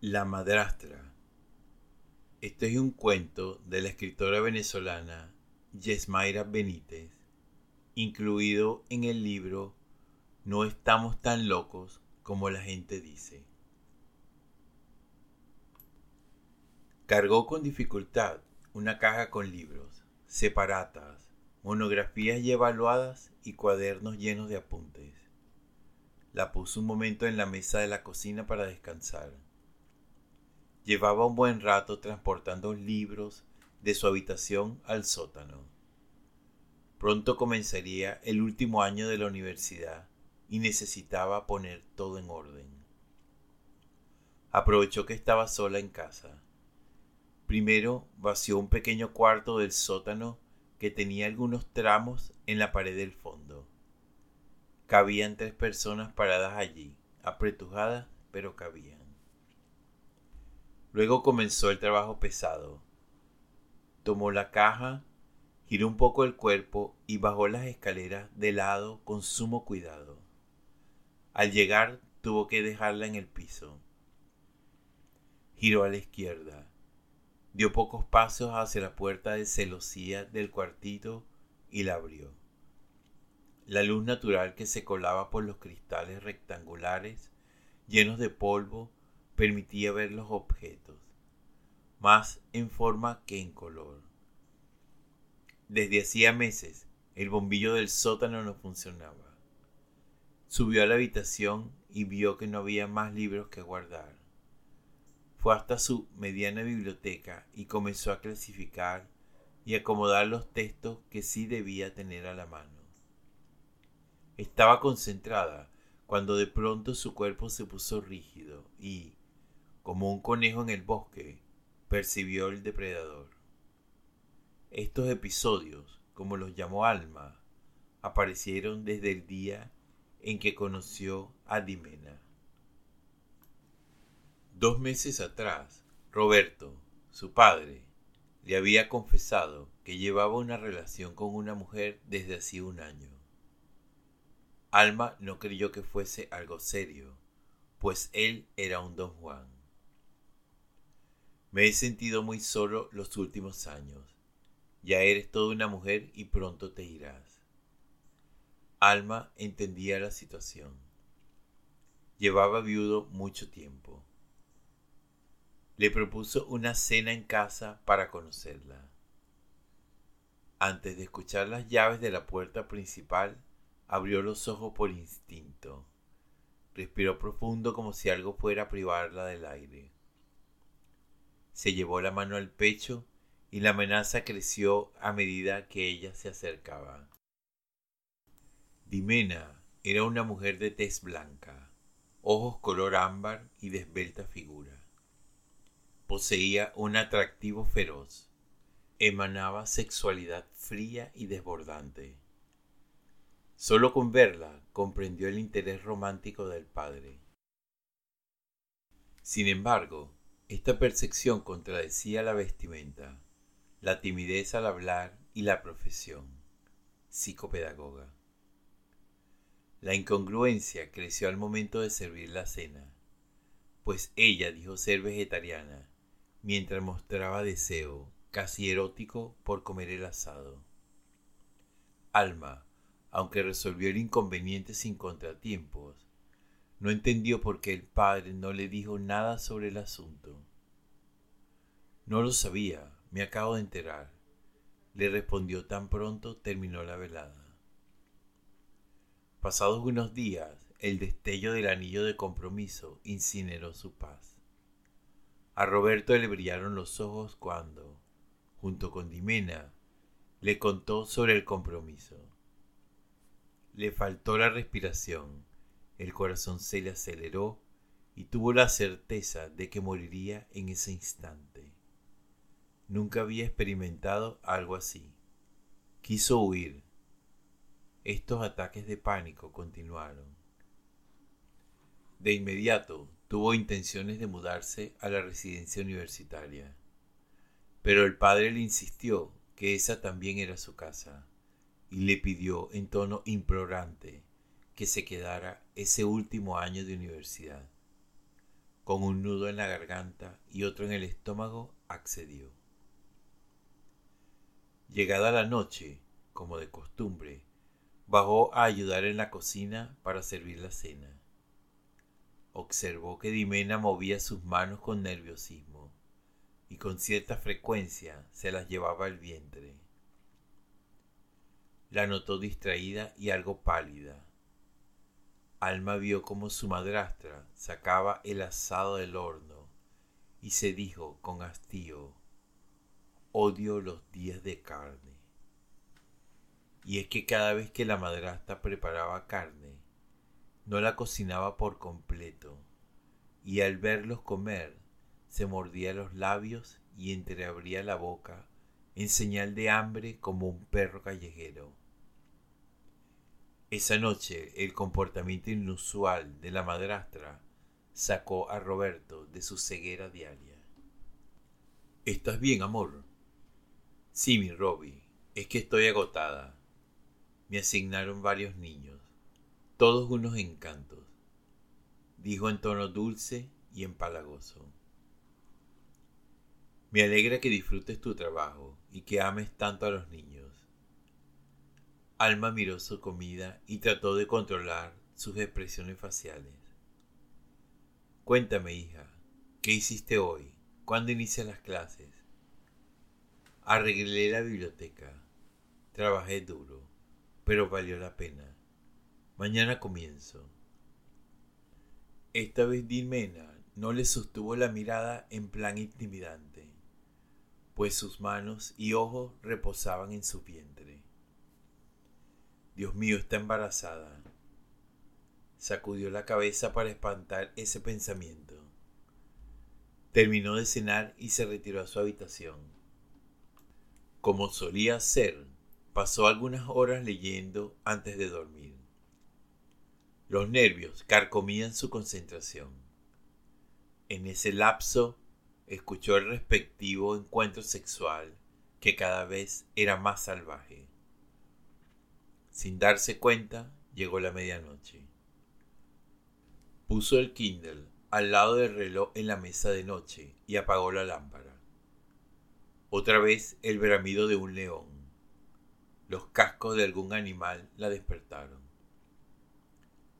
La madrastra. Este es un cuento de la escritora venezolana Yesmaira Benítez, incluido en el libro No estamos tan locos como la gente dice. Cargó con dificultad una caja con libros, separatas, monografías y evaluadas y cuadernos llenos de apuntes. La puso un momento en la mesa de la cocina para descansar Llevaba un buen rato transportando libros de su habitación al sótano. Pronto comenzaría el último año de la universidad y necesitaba poner todo en orden. Aprovechó que estaba sola en casa. Primero vació un pequeño cuarto del sótano que tenía algunos tramos en la pared del fondo. Cabían tres personas paradas allí, apretujadas, pero cabían. Luego comenzó el trabajo pesado. Tomó la caja, giró un poco el cuerpo y bajó las escaleras de lado con sumo cuidado. Al llegar tuvo que dejarla en el piso. Giró a la izquierda. Dio pocos pasos hacia la puerta de celosía del cuartito y la abrió. La luz natural que se colaba por los cristales rectangulares llenos de polvo permitía ver los objetos, más en forma que en color. Desde hacía meses el bombillo del sótano no funcionaba. Subió a la habitación y vio que no había más libros que guardar. Fue hasta su mediana biblioteca y comenzó a clasificar y acomodar los textos que sí debía tener a la mano. Estaba concentrada cuando de pronto su cuerpo se puso rígido y, como un conejo en el bosque, percibió el depredador. Estos episodios, como los llamó Alma, aparecieron desde el día en que conoció a Dimena. Dos meses atrás, Roberto, su padre, le había confesado que llevaba una relación con una mujer desde hacía un año. Alma no creyó que fuese algo serio, pues él era un don Juan. Me he sentido muy solo los últimos años. Ya eres toda una mujer y pronto te irás. Alma entendía la situación. Llevaba viudo mucho tiempo. Le propuso una cena en casa para conocerla. Antes de escuchar las llaves de la puerta principal, abrió los ojos por instinto. Respiró profundo como si algo fuera a privarla del aire se llevó la mano al pecho y la amenaza creció a medida que ella se acercaba. Dimena era una mujer de tez blanca, ojos color ámbar y de esbelta figura. Poseía un atractivo feroz, emanaba sexualidad fría y desbordante. Solo con verla comprendió el interés romántico del padre. Sin embargo, esta percepción contradecía la vestimenta, la timidez al hablar y la profesión, psicopedagoga. La incongruencia creció al momento de servir la cena, pues ella dijo ser vegetariana, mientras mostraba deseo, casi erótico, por comer el asado. Alma, aunque resolvió el inconveniente sin contratiempos, no entendió por qué el padre no le dijo nada sobre el asunto. No lo sabía, me acabo de enterar, le respondió tan pronto terminó la velada. Pasados unos días, el destello del anillo de compromiso incineró su paz. A Roberto le brillaron los ojos cuando, junto con Dimena, le contó sobre el compromiso. Le faltó la respiración el corazón se le aceleró y tuvo la certeza de que moriría en ese instante. Nunca había experimentado algo así. Quiso huir. Estos ataques de pánico continuaron. De inmediato tuvo intenciones de mudarse a la residencia universitaria, pero el padre le insistió que esa también era su casa y le pidió en tono implorante que se quedara ese último año de universidad. con un nudo en la garganta y otro en el estómago, accedió. Llegada la noche, como de costumbre, bajó a ayudar en la cocina para servir la cena. Observó que Dimena movía sus manos con nerviosismo y con cierta frecuencia se las llevaba al vientre. La notó distraída y algo pálida. Alma vio como su madrastra sacaba el asado del horno y se dijo con hastío, odio los días de carne. Y es que cada vez que la madrastra preparaba carne, no la cocinaba por completo, y al verlos comer, se mordía los labios y entreabría la boca en señal de hambre como un perro callejero. Esa noche el comportamiento inusual de la madrastra sacó a Roberto de su ceguera diaria. ¿Estás bien, amor? Sí, mi Robbie, es que estoy agotada. Me asignaron varios niños, todos unos encantos, dijo en tono dulce y empalagoso. Me alegra que disfrutes tu trabajo y que ames tanto a los niños. Alma miró su comida y trató de controlar sus expresiones faciales. Cuéntame, hija, ¿qué hiciste hoy? ¿Cuándo inician las clases? Arreglé la biblioteca. Trabajé duro, pero valió la pena. Mañana comienzo. Esta vez Dimena no le sostuvo la mirada en plan intimidante, pues sus manos y ojos reposaban en su vientre. Dios mío, está embarazada. Sacudió la cabeza para espantar ese pensamiento. Terminó de cenar y se retiró a su habitación. Como solía hacer, pasó algunas horas leyendo antes de dormir. Los nervios carcomían su concentración. En ese lapso escuchó el respectivo encuentro sexual que cada vez era más salvaje. Sin darse cuenta, llegó la medianoche. Puso el Kindle al lado del reloj en la mesa de noche y apagó la lámpara. Otra vez el bramido de un león. Los cascos de algún animal la despertaron.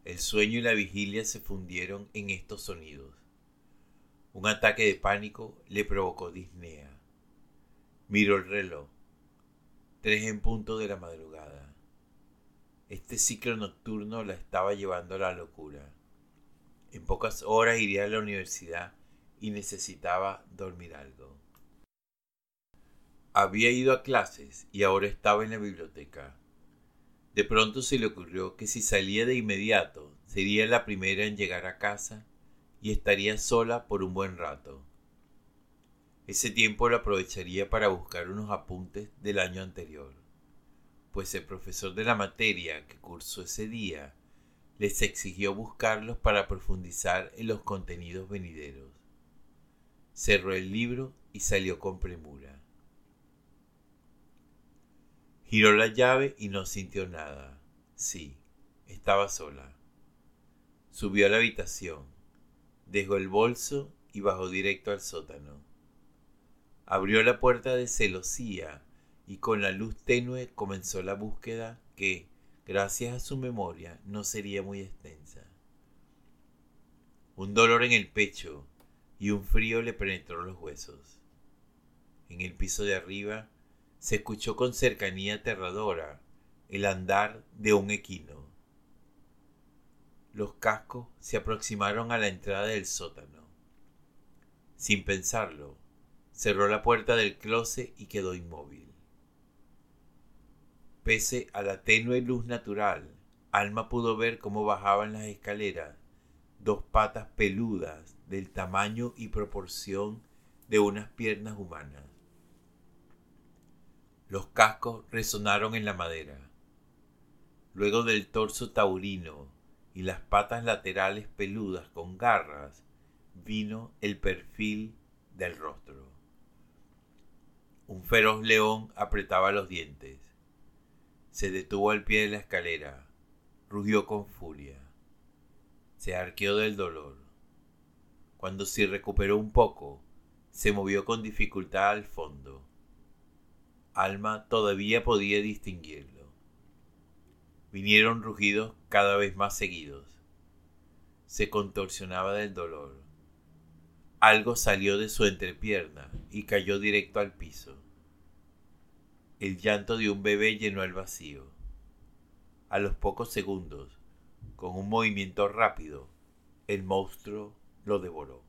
El sueño y la vigilia se fundieron en estos sonidos. Un ataque de pánico le provocó disnea. Miró el reloj. Tres en punto de la madrugada. Este ciclo nocturno la estaba llevando a la locura. En pocas horas iría a la universidad y necesitaba dormir algo. Había ido a clases y ahora estaba en la biblioteca. De pronto se le ocurrió que si salía de inmediato sería la primera en llegar a casa y estaría sola por un buen rato. Ese tiempo lo aprovecharía para buscar unos apuntes del año anterior pues el profesor de la materia que cursó ese día les exigió buscarlos para profundizar en los contenidos venideros. Cerró el libro y salió con premura. Giró la llave y no sintió nada. Sí, estaba sola. Subió a la habitación, dejó el bolso y bajó directo al sótano. Abrió la puerta de celosía y con la luz tenue comenzó la búsqueda que, gracias a su memoria, no sería muy extensa. Un dolor en el pecho y un frío le penetró los huesos. En el piso de arriba se escuchó con cercanía aterradora el andar de un equino. Los cascos se aproximaron a la entrada del sótano. Sin pensarlo, cerró la puerta del closet y quedó inmóvil. Pese a la tenue luz natural, Alma pudo ver cómo bajaban las escaleras dos patas peludas del tamaño y proporción de unas piernas humanas. Los cascos resonaron en la madera. Luego del torso taurino y las patas laterales peludas con garras, vino el perfil del rostro. Un feroz león apretaba los dientes. Se detuvo al pie de la escalera, rugió con furia, se arqueó del dolor. Cuando se recuperó un poco, se movió con dificultad al fondo. Alma todavía podía distinguirlo. Vinieron rugidos cada vez más seguidos. Se contorsionaba del dolor. Algo salió de su entrepierna y cayó directo al piso. El llanto de un bebé llenó el vacío. A los pocos segundos, con un movimiento rápido, el monstruo lo devoró.